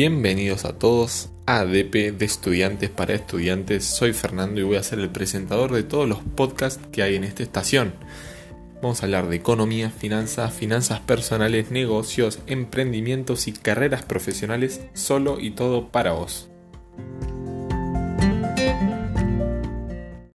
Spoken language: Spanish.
Bienvenidos a todos a ADP de Estudiantes para Estudiantes. Soy Fernando y voy a ser el presentador de todos los podcasts que hay en esta estación. Vamos a hablar de economía, finanzas, finanzas personales, negocios, emprendimientos y carreras profesionales, solo y todo para vos.